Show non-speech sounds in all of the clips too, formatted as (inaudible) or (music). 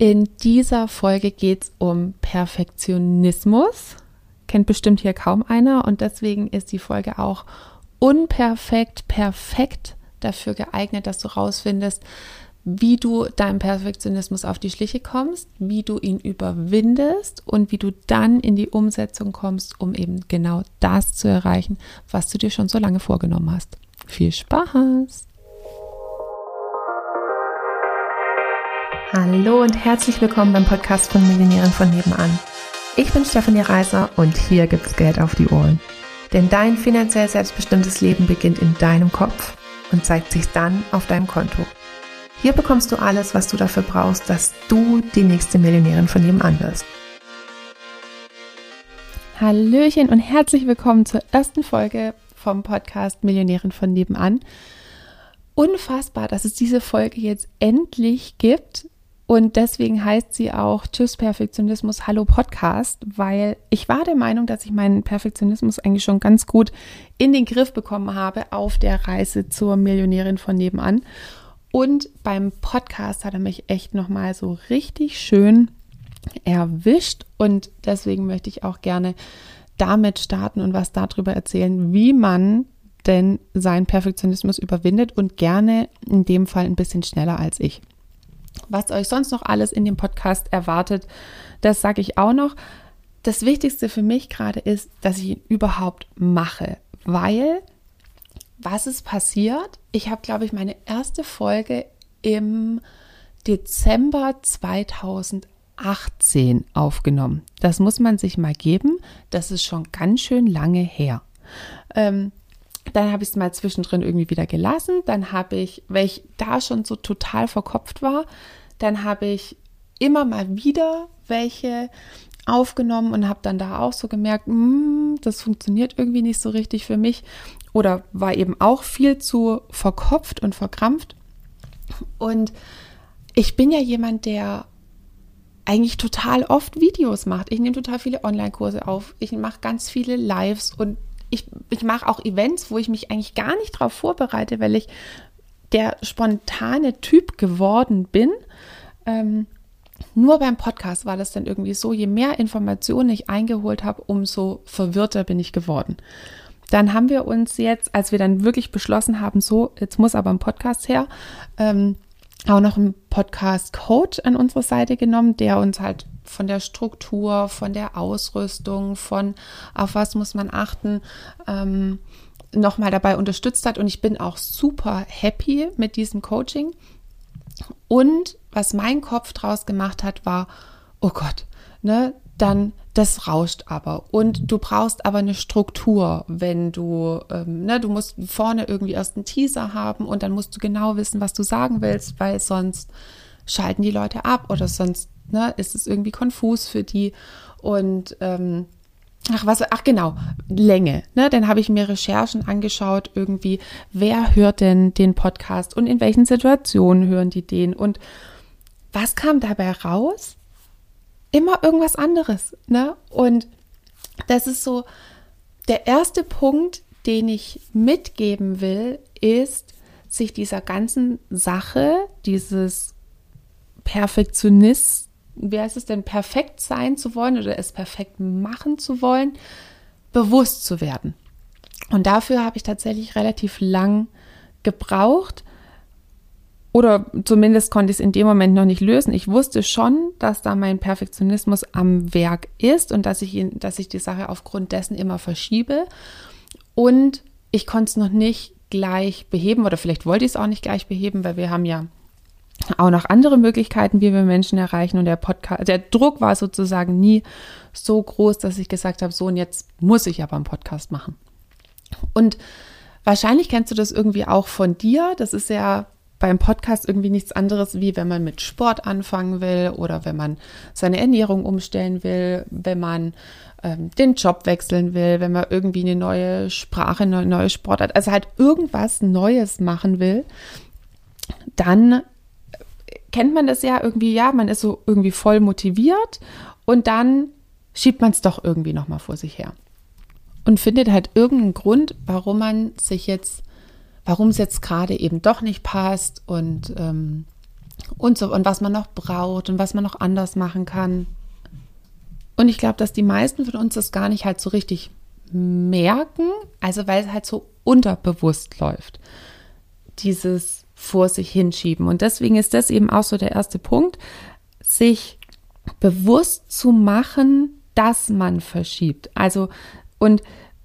In dieser Folge geht es um Perfektionismus. Kennt bestimmt hier kaum einer und deswegen ist die Folge auch unperfekt, perfekt dafür geeignet, dass du rausfindest, wie du deinem Perfektionismus auf die Schliche kommst, wie du ihn überwindest und wie du dann in die Umsetzung kommst, um eben genau das zu erreichen, was du dir schon so lange vorgenommen hast. Viel Spaß! Hallo und herzlich willkommen beim Podcast von Millionären von nebenan. Ich bin Stefanie Reiser und hier gibt's Geld auf die Ohren. Denn dein finanziell selbstbestimmtes Leben beginnt in deinem Kopf und zeigt sich dann auf deinem Konto. Hier bekommst du alles, was du dafür brauchst, dass du die nächste Millionärin von nebenan wirst. Hallöchen und herzlich willkommen zur ersten Folge vom Podcast Millionärin von nebenan. Unfassbar, dass es diese Folge jetzt endlich gibt. Und deswegen heißt sie auch Tschüss Perfektionismus, Hallo Podcast, weil ich war der Meinung, dass ich meinen Perfektionismus eigentlich schon ganz gut in den Griff bekommen habe auf der Reise zur Millionärin von nebenan. Und beim Podcast hat er mich echt nochmal so richtig schön erwischt. Und deswegen möchte ich auch gerne damit starten und was darüber erzählen, wie man denn seinen Perfektionismus überwindet und gerne in dem Fall ein bisschen schneller als ich. Was euch sonst noch alles in dem Podcast erwartet, das sage ich auch noch. Das Wichtigste für mich gerade ist, dass ich ihn überhaupt mache, weil was ist passiert? Ich habe, glaube ich, meine erste Folge im Dezember 2018 aufgenommen. Das muss man sich mal geben. Das ist schon ganz schön lange her. Ähm, dann habe ich es mal zwischendrin irgendwie wieder gelassen. Dann habe ich, weil ich da schon so total verkopft war, dann habe ich immer mal wieder welche aufgenommen und habe dann da auch so gemerkt, mm, das funktioniert irgendwie nicht so richtig für mich oder war eben auch viel zu verkopft und verkrampft. Und ich bin ja jemand, der eigentlich total oft Videos macht. Ich nehme total viele Online-Kurse auf. Ich mache ganz viele Lives und ich, ich mache auch Events, wo ich mich eigentlich gar nicht darauf vorbereite, weil ich der spontane Typ geworden bin. Ähm, nur beim Podcast war das dann irgendwie so, je mehr Informationen ich eingeholt habe, umso verwirrter bin ich geworden dann haben wir uns jetzt, als wir dann wirklich beschlossen haben, so, jetzt muss aber ein Podcast her, ähm, auch noch einen Podcast-Coach an unsere Seite genommen, der uns halt von der Struktur, von der Ausrüstung, von auf was muss man achten, ähm, nochmal dabei unterstützt hat. Und ich bin auch super happy mit diesem Coaching. Und was mein Kopf draus gemacht hat, war, oh Gott, ne, dann das rauscht aber. Und du brauchst aber eine Struktur, wenn du, ähm, ne, du musst vorne irgendwie erst einen Teaser haben und dann musst du genau wissen, was du sagen willst, weil sonst schalten die Leute ab oder sonst ne, ist es irgendwie konfus für die. Und ähm, ach was, ach genau, Länge. Ne? Dann habe ich mir Recherchen angeschaut, irgendwie, wer hört denn den Podcast und in welchen Situationen hören die den und was kam dabei raus? immer irgendwas anderes. Ne? Und das ist so, der erste Punkt, den ich mitgeben will, ist, sich dieser ganzen Sache, dieses Perfektionist, wie heißt es denn, perfekt sein zu wollen oder es perfekt machen zu wollen, bewusst zu werden. Und dafür habe ich tatsächlich relativ lang gebraucht, oder zumindest konnte ich es in dem Moment noch nicht lösen. Ich wusste schon, dass da mein Perfektionismus am Werk ist und dass ich, ihn, dass ich die Sache aufgrund dessen immer verschiebe. Und ich konnte es noch nicht gleich beheben oder vielleicht wollte ich es auch nicht gleich beheben, weil wir haben ja auch noch andere Möglichkeiten, wie wir Menschen erreichen. Und der Podcast, der Druck war sozusagen nie so groß, dass ich gesagt habe, so und jetzt muss ich aber einen Podcast machen. Und wahrscheinlich kennst du das irgendwie auch von dir. Das ist ja beim Podcast irgendwie nichts anderes, wie wenn man mit Sport anfangen will oder wenn man seine Ernährung umstellen will, wenn man ähm, den Job wechseln will, wenn man irgendwie eine neue Sprache, eine neue Sportart, also halt irgendwas Neues machen will, dann kennt man das ja irgendwie, ja, man ist so irgendwie voll motiviert und dann schiebt man es doch irgendwie nochmal vor sich her und findet halt irgendeinen Grund, warum man sich jetzt warum es jetzt gerade eben doch nicht passt und ähm, und so und was man noch braucht und was man noch anders machen kann. Und ich glaube, dass die meisten von uns das gar nicht halt so richtig merken, also weil es halt so unterbewusst läuft. Dieses vor sich hinschieben. Und deswegen ist das eben auch so der erste Punkt, sich bewusst zu machen, dass man verschiebt. Also, und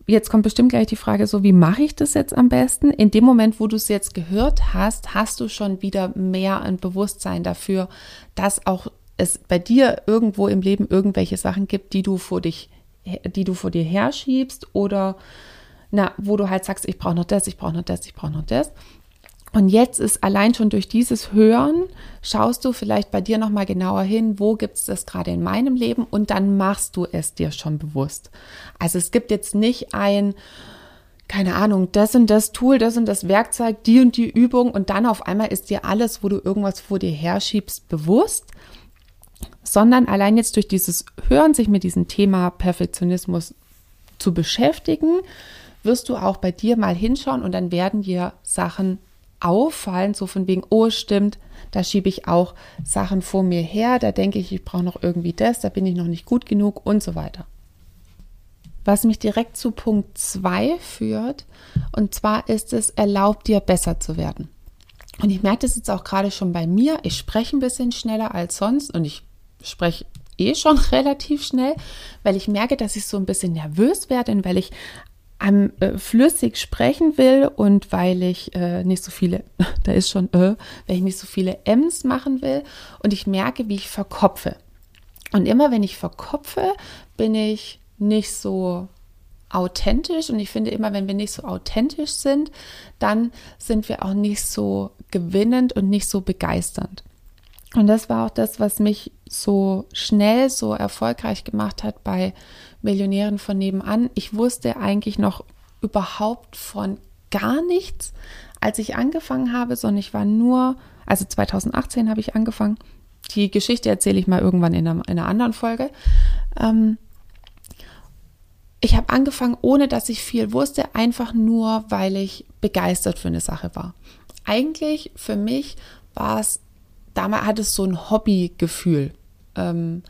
jetzt kommt bestimmt gleich die Frage so, wie mache ich das jetzt am besten? In dem Moment, wo du es jetzt gehört hast, hast du schon wieder mehr ein Bewusstsein dafür, dass auch es bei dir irgendwo im Leben irgendwelche Sachen gibt, die du vor dich, die du vor dir herschiebst oder na, wo du halt sagst, ich brauche noch das, ich brauche noch das, ich brauche noch das. Und jetzt ist allein schon durch dieses Hören, schaust du vielleicht bei dir nochmal genauer hin, wo gibt es das gerade in meinem Leben und dann machst du es dir schon bewusst. Also es gibt jetzt nicht ein, keine Ahnung, das und das Tool, das und das Werkzeug, die und die Übung und dann auf einmal ist dir alles, wo du irgendwas vor dir herschiebst, bewusst, sondern allein jetzt durch dieses Hören, sich mit diesem Thema Perfektionismus zu beschäftigen, wirst du auch bei dir mal hinschauen und dann werden dir Sachen auffallen, so von wegen, oh stimmt, da schiebe ich auch Sachen vor mir her, da denke ich, ich brauche noch irgendwie das, da bin ich noch nicht gut genug und so weiter. Was mich direkt zu Punkt 2 führt, und zwar ist es, erlaubt dir besser zu werden. Und ich merke das jetzt auch gerade schon bei mir. Ich spreche ein bisschen schneller als sonst und ich spreche eh schon (laughs) relativ schnell, weil ich merke, dass ich so ein bisschen nervös werde und weil ich am äh, flüssig sprechen will und weil ich äh, nicht so viele, (laughs) da ist schon äh, weil ich nicht so viele M's machen will und ich merke, wie ich verkopfe. Und immer wenn ich verkopfe, bin ich nicht so authentisch und ich finde immer, wenn wir nicht so authentisch sind, dann sind wir auch nicht so gewinnend und nicht so begeisternd. Und das war auch das, was mich so schnell so erfolgreich gemacht hat bei Millionären von nebenan. Ich wusste eigentlich noch überhaupt von gar nichts, als ich angefangen habe, sondern ich war nur, also 2018 habe ich angefangen. Die Geschichte erzähle ich mal irgendwann in einer, in einer anderen Folge. Ähm, ich habe angefangen, ohne dass ich viel wusste, einfach nur, weil ich begeistert für eine Sache war. Eigentlich für mich war es, damals hat es so ein Hobbygefühl. Ähm,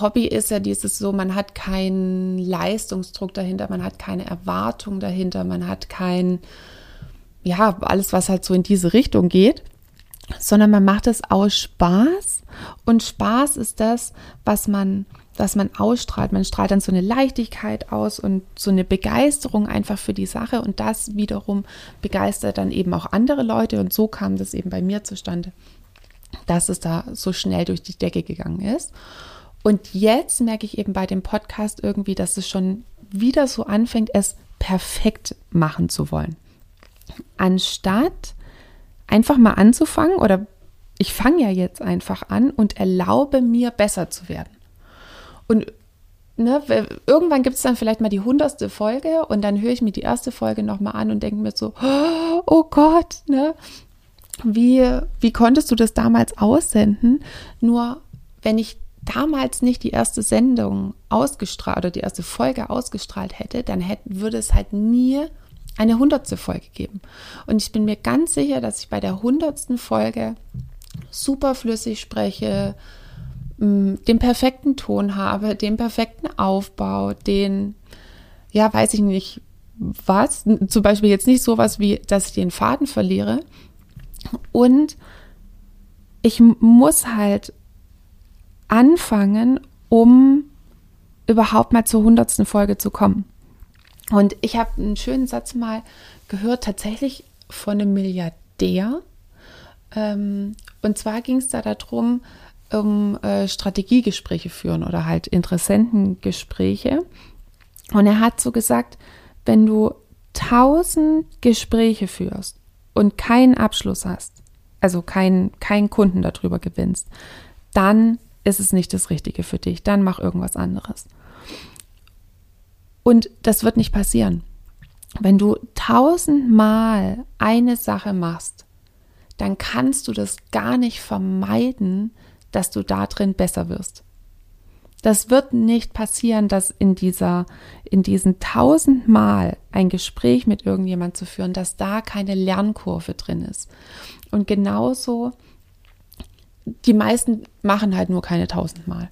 Hobby ist ja dieses so, man hat keinen Leistungsdruck dahinter, man hat keine Erwartung dahinter, man hat kein, ja, alles, was halt so in diese Richtung geht, sondern man macht es aus Spaß und Spaß ist das, was man, was man ausstrahlt. Man strahlt dann so eine Leichtigkeit aus und so eine Begeisterung einfach für die Sache und das wiederum begeistert dann eben auch andere Leute und so kam das eben bei mir zustande, dass es da so schnell durch die Decke gegangen ist. Und jetzt merke ich eben bei dem Podcast irgendwie, dass es schon wieder so anfängt, es perfekt machen zu wollen. Anstatt einfach mal anzufangen oder ich fange ja jetzt einfach an und erlaube mir besser zu werden. Und ne, irgendwann gibt es dann vielleicht mal die hundertste Folge und dann höre ich mir die erste Folge nochmal an und denke mir so, oh Gott, ne? Wie, wie konntest du das damals aussenden? Nur wenn ich damals nicht die erste Sendung ausgestrahlt oder die erste Folge ausgestrahlt hätte, dann hätte, würde es halt nie eine hundertste Folge geben. Und ich bin mir ganz sicher, dass ich bei der hundertsten Folge super flüssig spreche, mm, den perfekten Ton habe, den perfekten Aufbau, den, ja, weiß ich nicht, was, zum Beispiel jetzt nicht sowas wie, dass ich den Faden verliere. Und ich muss halt anfangen, um überhaupt mal zur hundertsten Folge zu kommen. Und ich habe einen schönen Satz mal gehört, tatsächlich von einem Milliardär. Ähm, und zwar ging es da darum, um äh, Strategiegespräche führen oder halt Interessentengespräche. Und er hat so gesagt, wenn du tausend Gespräche führst und keinen Abschluss hast, also keinen kein Kunden darüber gewinnst, dann ist es nicht das Richtige für dich, dann mach irgendwas anderes. Und das wird nicht passieren. Wenn du tausendmal eine Sache machst, dann kannst du das gar nicht vermeiden, dass du da drin besser wirst. Das wird nicht passieren, dass in dieser, in diesen tausendmal ein Gespräch mit irgendjemand zu führen, dass da keine Lernkurve drin ist. Und genauso die meisten machen halt nur keine tausendmal.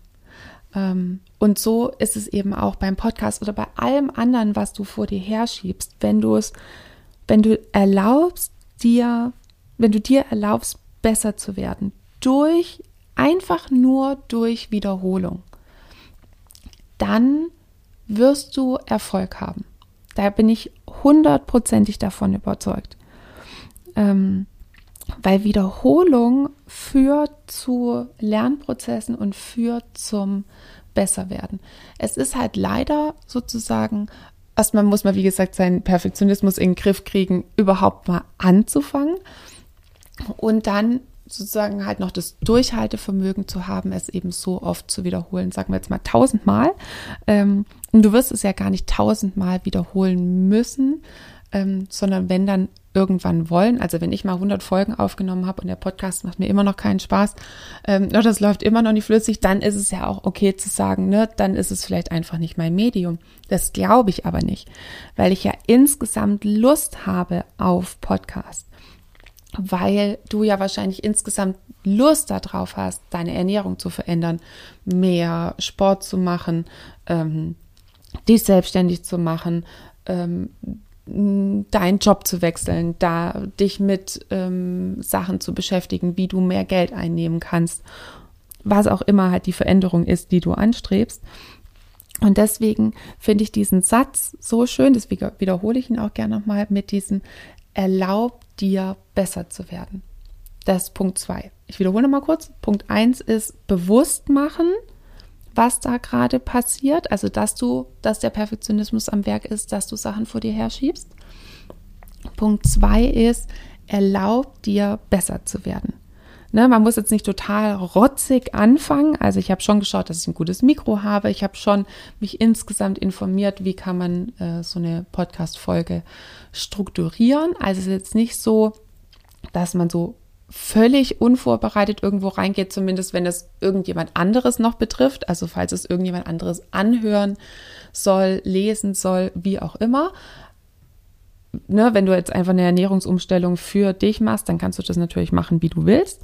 Ähm, und so ist es eben auch beim Podcast oder bei allem anderen, was du vor dir herschiebst, wenn du es, wenn du erlaubst, dir, wenn du dir erlaubst, besser zu werden, durch, einfach nur durch Wiederholung, dann wirst du Erfolg haben. Da bin ich hundertprozentig davon überzeugt. Ähm, weil Wiederholung führt zu Lernprozessen und führt zum Besserwerden. Es ist halt leider sozusagen, erstmal muss man, wie gesagt, seinen Perfektionismus in den Griff kriegen, überhaupt mal anzufangen und dann sozusagen halt noch das Durchhaltevermögen zu haben, es eben so oft zu wiederholen, sagen wir jetzt mal tausendmal. Ähm, und du wirst es ja gar nicht tausendmal wiederholen müssen, ähm, sondern wenn dann irgendwann wollen. Also wenn ich mal 100 Folgen aufgenommen habe und der Podcast macht mir immer noch keinen Spaß, ähm, das läuft immer noch nicht flüssig, dann ist es ja auch okay zu sagen, ne, dann ist es vielleicht einfach nicht mein Medium. Das glaube ich aber nicht, weil ich ja insgesamt Lust habe auf Podcast. Weil du ja wahrscheinlich insgesamt Lust darauf hast, deine Ernährung zu verändern, mehr Sport zu machen, ähm, dich selbstständig zu machen, ähm, deinen Job zu wechseln, da dich mit ähm, Sachen zu beschäftigen, wie du mehr Geld einnehmen kannst, was auch immer halt die Veränderung ist, die du anstrebst. Und deswegen finde ich diesen Satz so schön, deswegen wiederhole ich ihn auch gerne nochmal mit diesem Erlaub dir besser zu werden. Das ist Punkt zwei. Ich wiederhole nochmal kurz. Punkt eins ist bewusst machen, was da gerade passiert, also dass du, dass der Perfektionismus am Werk ist, dass du Sachen vor dir herschiebst. Punkt zwei ist, erlaub dir besser zu werden. Ne, man muss jetzt nicht total rotzig anfangen. Also ich habe schon geschaut, dass ich ein gutes Mikro habe. Ich habe schon mich insgesamt informiert, wie kann man äh, so eine Podcast-Folge strukturieren. Also es ist jetzt nicht so, dass man so völlig unvorbereitet irgendwo reingeht, zumindest wenn es irgendjemand anderes noch betrifft, also falls es irgendjemand anderes anhören soll, lesen soll, wie auch immer. Ne, wenn du jetzt einfach eine Ernährungsumstellung für dich machst, dann kannst du das natürlich machen, wie du willst.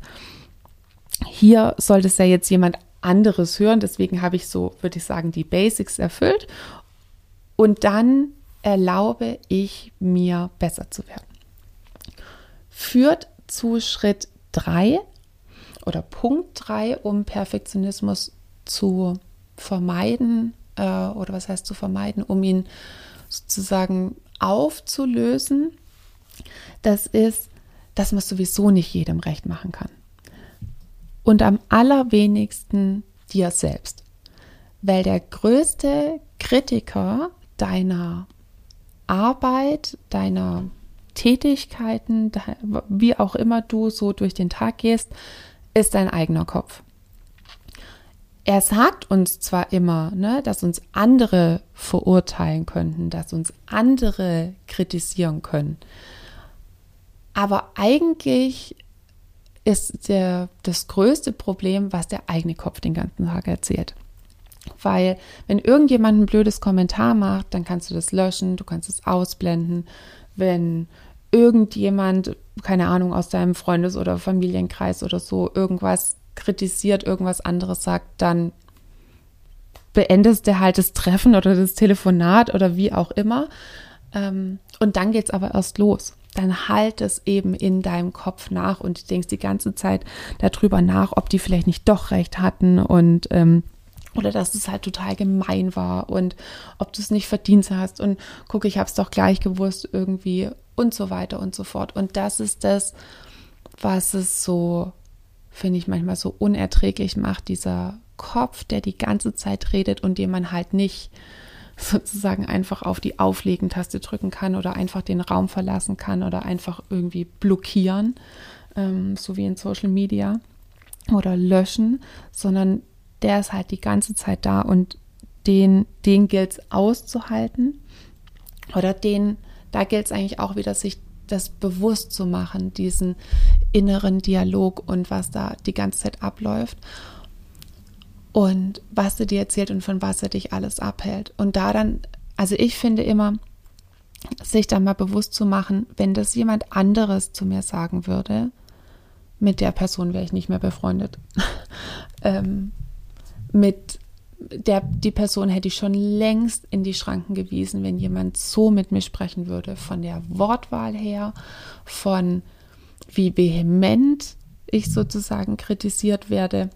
Hier sollte es ja jetzt jemand anderes hören, deswegen habe ich so, würde ich sagen, die Basics erfüllt. Und dann erlaube ich mir besser zu werden. Führt zu Schritt 3 oder Punkt 3, um Perfektionismus zu vermeiden äh, oder was heißt zu vermeiden, um ihn sozusagen aufzulösen. Das ist, dass man sowieso nicht jedem recht machen kann. Und am allerwenigsten dir selbst. Weil der größte Kritiker deiner Arbeit, deiner Tätigkeiten, wie auch immer du so durch den Tag gehst, ist dein eigener Kopf. Er sagt uns zwar immer, ne, dass uns andere verurteilen könnten, dass uns andere kritisieren können, aber eigentlich ist der, das größte Problem, was der eigene Kopf den ganzen Tag erzählt. Weil wenn irgendjemand ein blödes Kommentar macht, dann kannst du das löschen, du kannst es ausblenden. Wenn irgendjemand, keine Ahnung, aus deinem Freundes- oder Familienkreis oder so irgendwas kritisiert, irgendwas anderes sagt, dann beendest du halt das Treffen oder das Telefonat oder wie auch immer. Ähm, und dann geht es aber erst los. Dann halt es eben in deinem Kopf nach und denkst die ganze Zeit darüber nach, ob die vielleicht nicht doch recht hatten und ähm, oder dass es halt total gemein war und ob du es nicht verdient hast und guck, ich habe es doch gleich gewusst irgendwie und so weiter und so fort. Und das ist das, was es so, finde ich, manchmal so unerträglich macht, dieser Kopf, der die ganze Zeit redet und den man halt nicht sozusagen einfach auf die Auflegen-Taste drücken kann oder einfach den Raum verlassen kann oder einfach irgendwie blockieren, ähm, so wie in Social Media oder löschen, sondern der ist halt die ganze Zeit da und den, den gilt es auszuhalten oder den, da gilt es eigentlich auch wieder, sich das bewusst zu machen, diesen inneren Dialog und was da die ganze Zeit abläuft und was er dir erzählt und von was er dich alles abhält. Und da dann, also ich finde immer, sich dann mal bewusst zu machen, wenn das jemand anderes zu mir sagen würde, mit der Person wäre ich nicht mehr befreundet. (laughs) ähm, mit der, die Person hätte ich schon längst in die Schranken gewiesen, wenn jemand so mit mir sprechen würde, von der Wortwahl her, von wie vehement ich sozusagen kritisiert werde.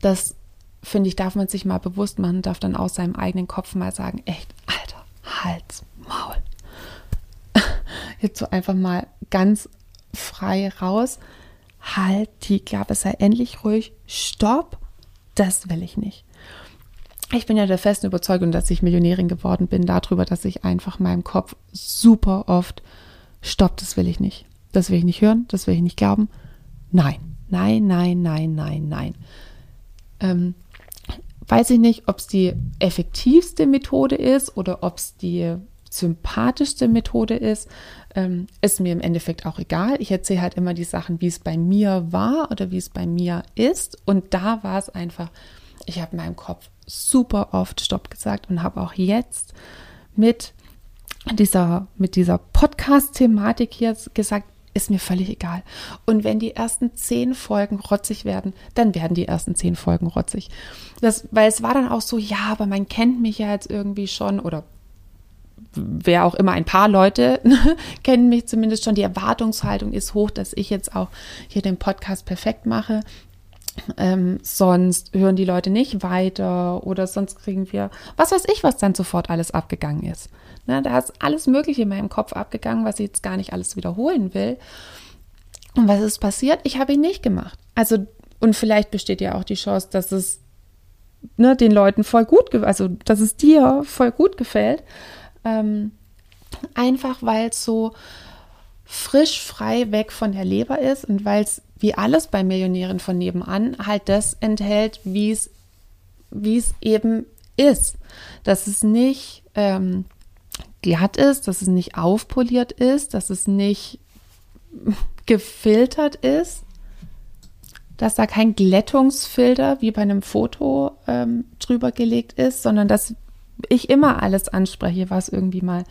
Das finde ich, darf man sich mal bewusst machen, darf dann aus seinem eigenen Kopf mal sagen, echt, Alter, Hals, Maul. (laughs) Jetzt so einfach mal ganz frei raus. Halt die Klappe, sei endlich ruhig. Stopp. Das will ich nicht. Ich bin ja der festen Überzeugung, dass ich Millionärin geworden bin, darüber, dass ich einfach meinem Kopf super oft Stopp, das will ich nicht. Das will ich nicht hören, das will ich nicht glauben. Nein, nein, nein, nein, nein, nein. Ähm, weiß ich nicht, ob es die effektivste Methode ist oder ob es die sympathischste Methode ist, ähm, ist mir im Endeffekt auch egal. Ich erzähle halt immer die Sachen, wie es bei mir war oder wie es bei mir ist. Und da war es einfach, ich habe in meinem Kopf super oft Stopp gesagt und habe auch jetzt mit dieser, mit dieser Podcast-Thematik hier gesagt, ist mir völlig egal. Und wenn die ersten zehn Folgen rotzig werden, dann werden die ersten zehn Folgen rotzig. Das, weil es war dann auch so, ja, aber man kennt mich ja jetzt irgendwie schon oder wer auch immer, ein paar Leute (laughs) kennen mich zumindest schon. Die Erwartungshaltung ist hoch, dass ich jetzt auch hier den Podcast perfekt mache. Ähm, sonst hören die Leute nicht weiter oder sonst kriegen wir, was weiß ich, was dann sofort alles abgegangen ist. Ne, da ist alles Mögliche in meinem Kopf abgegangen, was ich jetzt gar nicht alles wiederholen will. Und was ist passiert? Ich habe ihn nicht gemacht. Also, und vielleicht besteht ja auch die Chance, dass es ne, den Leuten voll gut, also dass es dir voll gut gefällt. Ähm, einfach weil es so frisch frei weg von der Leber ist und weil es wie alles bei Millionären von nebenan halt das enthält, wie es eben ist. Dass es nicht ähm, glatt ist, dass es nicht aufpoliert ist, dass es nicht (laughs) gefiltert ist, dass da kein Glättungsfilter wie bei einem Foto ähm, drüber gelegt ist, sondern dass ich immer alles anspreche, was irgendwie mal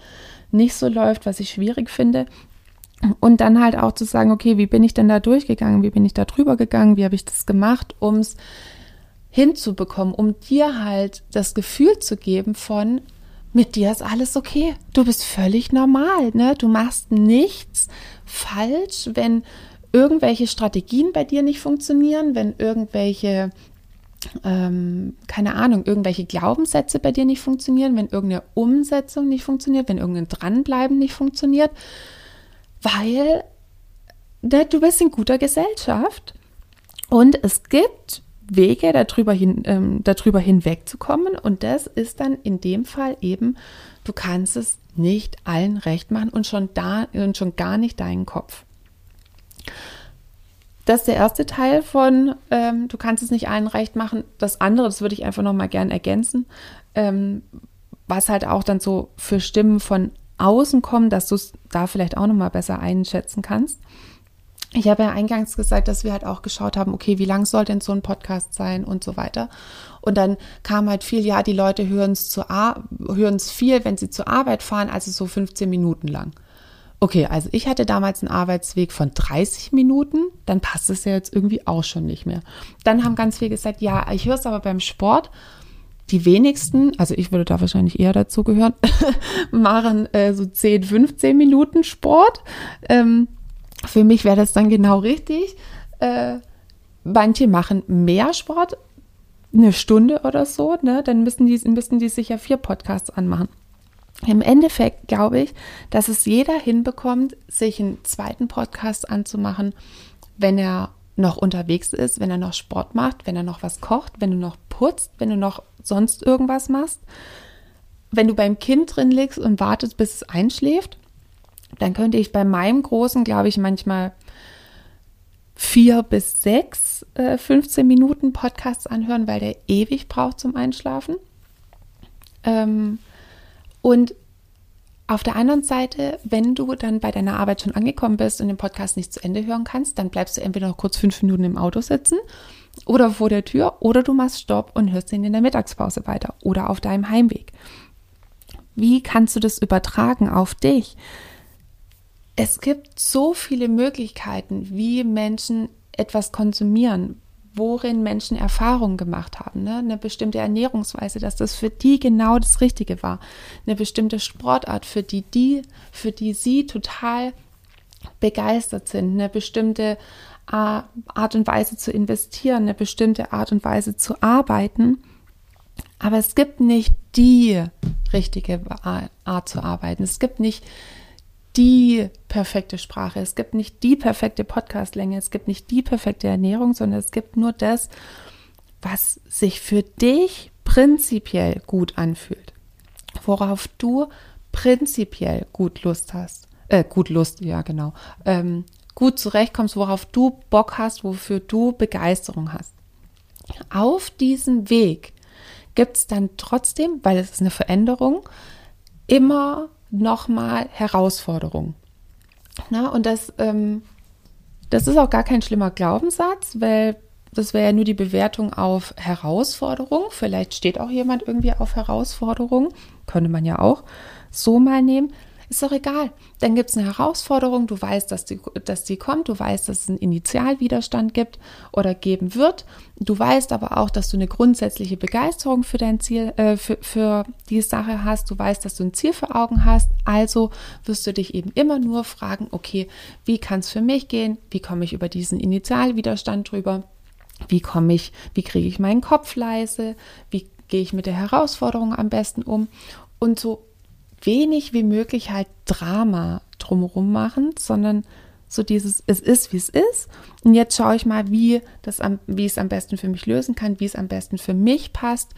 nicht so läuft, was ich schwierig finde. Und dann halt auch zu sagen, okay, wie bin ich denn da durchgegangen? Wie bin ich da drüber gegangen? Wie habe ich das gemacht, um es hinzubekommen, um dir halt das Gefühl zu geben von, mit dir ist alles okay. Du bist völlig normal, ne? Du machst nichts falsch, wenn irgendwelche Strategien bei dir nicht funktionieren, wenn irgendwelche ähm, keine Ahnung, irgendwelche Glaubenssätze bei dir nicht funktionieren, wenn irgendeine Umsetzung nicht funktioniert, wenn irgendein Dranbleiben nicht funktioniert, weil ne, du bist in guter Gesellschaft und es gibt Wege, darüber, hin, ähm, darüber hinwegzukommen und das ist dann in dem Fall eben, du kannst es nicht allen recht machen und schon da und schon gar nicht deinen Kopf. Das ist der erste Teil von, ähm, du kannst es nicht allen recht machen. Das andere, das würde ich einfach noch mal gern ergänzen, ähm, was halt auch dann so für Stimmen von außen kommen, dass du es da vielleicht auch noch mal besser einschätzen kannst. Ich habe ja eingangs gesagt, dass wir halt auch geschaut haben, okay, wie lang soll denn so ein Podcast sein und so weiter. Und dann kam halt viel, ja, die Leute hören es viel, wenn sie zur Arbeit fahren, also so 15 Minuten lang. Okay, also ich hatte damals einen Arbeitsweg von 30 Minuten, dann passt es ja jetzt irgendwie auch schon nicht mehr. Dann haben ganz viele gesagt, ja, ich höre es aber beim Sport. Die wenigsten, also ich würde da wahrscheinlich eher dazu gehören, (laughs) machen äh, so 10, 15 Minuten Sport. Ähm, für mich wäre das dann genau richtig. Äh, manche machen mehr Sport, eine Stunde oder so, ne? dann müssen die, müssen die sicher vier Podcasts anmachen. Im Endeffekt glaube ich, dass es jeder hinbekommt, sich einen zweiten Podcast anzumachen, wenn er noch unterwegs ist, wenn er noch Sport macht, wenn er noch was kocht, wenn du noch putzt, wenn du noch sonst irgendwas machst. Wenn du beim Kind drin liegst und wartest, bis es einschläft, dann könnte ich bei meinem Großen, glaube ich, manchmal vier bis sechs äh, 15 Minuten Podcasts anhören, weil der ewig braucht zum Einschlafen. Ähm, und auf der anderen Seite, wenn du dann bei deiner Arbeit schon angekommen bist und den Podcast nicht zu Ende hören kannst, dann bleibst du entweder noch kurz fünf Minuten im Auto sitzen oder vor der Tür oder du machst Stopp und hörst ihn in der Mittagspause weiter oder auf deinem Heimweg. Wie kannst du das übertragen auf dich? Es gibt so viele Möglichkeiten, wie Menschen etwas konsumieren, worin Menschen Erfahrungen gemacht haben, ne? eine bestimmte Ernährungsweise, dass das für die genau das Richtige war, eine bestimmte Sportart, für die die, für die sie total begeistert sind, eine bestimmte äh, Art und Weise zu investieren, eine bestimmte Art und Weise zu arbeiten. Aber es gibt nicht die richtige Art zu arbeiten. Es gibt nicht die perfekte Sprache. Es gibt nicht die perfekte Podcastlänge. Es gibt nicht die perfekte Ernährung, sondern es gibt nur das, was sich für dich prinzipiell gut anfühlt. Worauf du prinzipiell gut Lust hast. Äh, gut Lust, ja, genau. Ähm, gut zurechtkommst, worauf du Bock hast, wofür du Begeisterung hast. Auf diesem Weg gibt es dann trotzdem, weil es ist eine Veränderung, immer nochmal Herausforderungen. Na, und das, ähm, das ist auch gar kein schlimmer Glaubenssatz, weil das wäre ja nur die Bewertung auf Herausforderung. Vielleicht steht auch jemand irgendwie auf Herausforderung. Könnte man ja auch so mal nehmen. Ist doch egal. Dann gibt es eine Herausforderung, du weißt, dass die, dass die kommt, du weißt, dass es einen Initialwiderstand gibt oder geben wird. Du weißt aber auch, dass du eine grundsätzliche Begeisterung für dein Ziel, äh, für, für die Sache hast. Du weißt, dass du ein Ziel vor Augen hast. Also wirst du dich eben immer nur fragen, okay, wie kann es für mich gehen? Wie komme ich über diesen Initialwiderstand drüber? Wie komme ich, wie kriege ich meinen Kopf leise? Wie gehe ich mit der Herausforderung am besten um? Und so wenig wie möglich halt Drama drumherum machen, sondern so dieses, es ist, wie es ist. Und jetzt schaue ich mal, wie, das am, wie es am besten für mich lösen kann, wie es am besten für mich passt,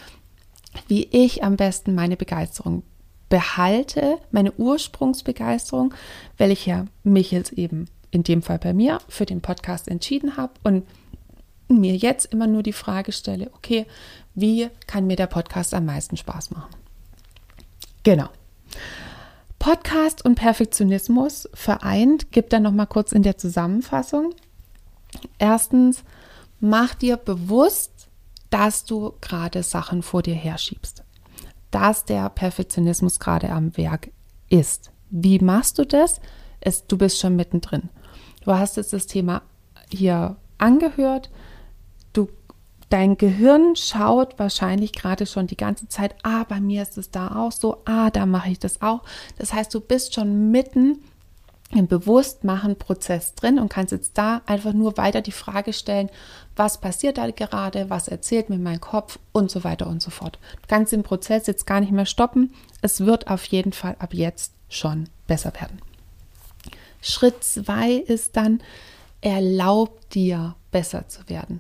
wie ich am besten meine Begeisterung behalte, meine Ursprungsbegeisterung, weil ich ja mich jetzt eben in dem Fall bei mir für den Podcast entschieden habe und mir jetzt immer nur die Frage stelle, okay, wie kann mir der Podcast am meisten Spaß machen? Genau. Podcast und Perfektionismus vereint, gibt dann noch mal kurz in der Zusammenfassung. Erstens, mach dir bewusst, dass du gerade Sachen vor dir herschiebst, dass der Perfektionismus gerade am Werk ist. Wie machst du das? Es, du bist schon mittendrin. Du hast jetzt das Thema hier angehört. Dein Gehirn schaut wahrscheinlich gerade schon die ganze Zeit, ah, bei mir ist es da auch so, ah, da mache ich das auch. Das heißt, du bist schon mitten im Bewusstmachen-Prozess drin und kannst jetzt da einfach nur weiter die Frage stellen, was passiert da gerade, was erzählt mir mein Kopf und so weiter und so fort. Du kannst den Prozess jetzt gar nicht mehr stoppen. Es wird auf jeden Fall ab jetzt schon besser werden. Schritt zwei ist dann, erlaub dir besser zu werden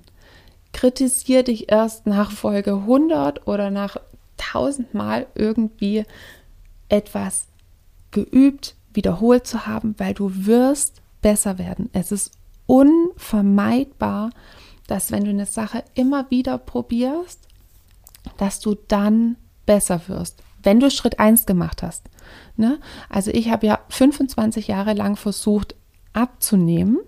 kritisiere dich erst nach Folge 100 oder nach 1000 Mal irgendwie etwas geübt, wiederholt zu haben, weil du wirst besser werden. Es ist unvermeidbar, dass wenn du eine Sache immer wieder probierst, dass du dann besser wirst, wenn du Schritt 1 gemacht hast. Ne? Also ich habe ja 25 Jahre lang versucht abzunehmen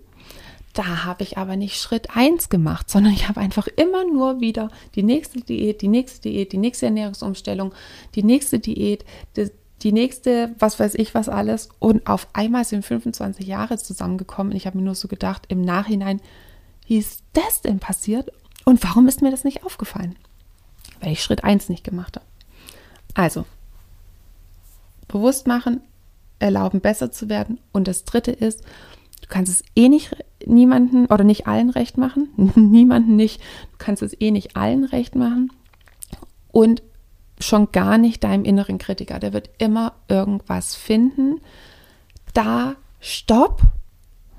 da habe ich aber nicht Schritt 1 gemacht, sondern ich habe einfach immer nur wieder die nächste Diät, die nächste Diät, die nächste Ernährungsumstellung, die nächste Diät, die, die nächste, was weiß ich, was alles. Und auf einmal sind 25 Jahre zusammengekommen. Und ich habe mir nur so gedacht, im Nachhinein, wie ist das denn passiert? Und warum ist mir das nicht aufgefallen? Weil ich Schritt 1 nicht gemacht habe. Also, bewusst machen, erlauben, besser zu werden. Und das dritte ist, Du kannst es eh nicht niemanden oder nicht allen recht machen. (laughs) niemanden nicht. Du kannst es eh nicht allen recht machen. Und schon gar nicht deinem inneren Kritiker. Der wird immer irgendwas finden. Da, stopp.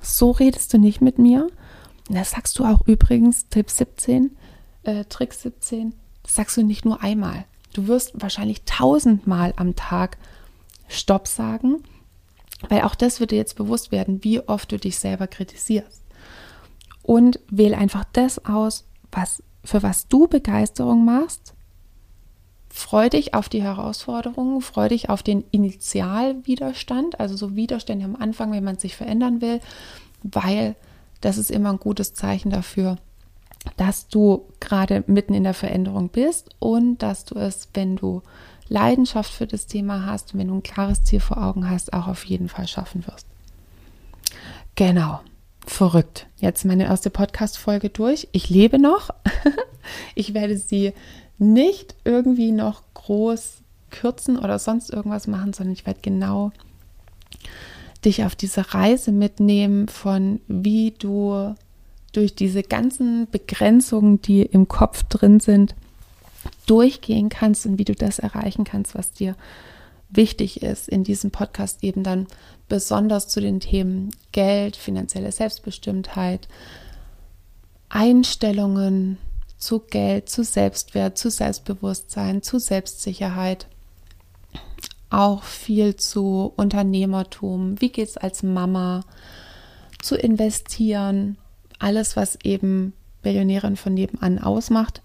So redest du nicht mit mir. Das sagst du auch übrigens, Tipp 17, äh, Trick 17, das sagst du nicht nur einmal. Du wirst wahrscheinlich tausendmal am Tag Stopp sagen weil auch das wird dir jetzt bewusst werden, wie oft du dich selber kritisierst. Und wähle einfach das aus, was, für was du Begeisterung machst. Freu dich auf die Herausforderungen, freu dich auf den Initialwiderstand, also so Widerstände am Anfang, wenn man sich verändern will, weil das ist immer ein gutes Zeichen dafür, dass du gerade mitten in der Veränderung bist und dass du es, wenn du Leidenschaft für das Thema hast und wenn du ein klares Ziel vor Augen hast, auch auf jeden Fall schaffen wirst. Genau. verrückt. Jetzt meine erste Podcast-Folge durch. Ich lebe noch. (laughs) ich werde sie nicht irgendwie noch groß kürzen oder sonst irgendwas machen, sondern ich werde genau dich auf diese Reise mitnehmen von wie du durch diese ganzen Begrenzungen, die im Kopf drin sind, durchgehen kannst und wie du das erreichen kannst, was dir wichtig ist in diesem Podcast eben dann besonders zu den Themen Geld, finanzielle Selbstbestimmtheit, Einstellungen zu Geld, zu Selbstwert, zu Selbstbewusstsein, zu Selbstsicherheit, auch viel zu Unternehmertum, wie geht es als Mama, zu investieren, alles, was eben Billionärin von nebenan ausmacht.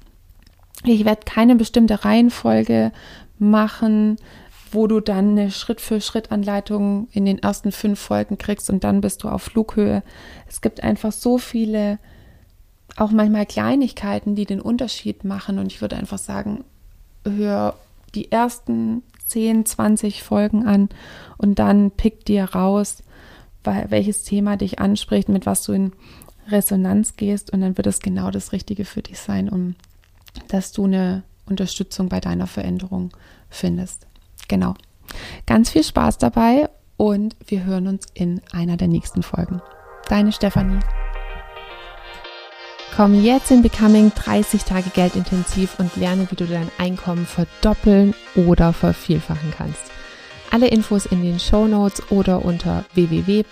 Ich werde keine bestimmte Reihenfolge machen, wo du dann eine Schritt-für-Schritt-Anleitung in den ersten fünf Folgen kriegst und dann bist du auf Flughöhe. Es gibt einfach so viele, auch manchmal Kleinigkeiten, die den Unterschied machen. Und ich würde einfach sagen, hör die ersten 10, 20 Folgen an und dann pick dir raus, welches Thema dich anspricht, mit was du in Resonanz gehst und dann wird es genau das Richtige für dich sein, um dass du eine Unterstützung bei deiner Veränderung findest. Genau. Ganz viel Spaß dabei und wir hören uns in einer der nächsten Folgen. Deine Stefanie. Komm jetzt in Becoming 30 Tage Geldintensiv und lerne, wie du dein Einkommen verdoppeln oder vervielfachen kannst. Alle Infos in den Show Notes oder unter www.m-vn.de.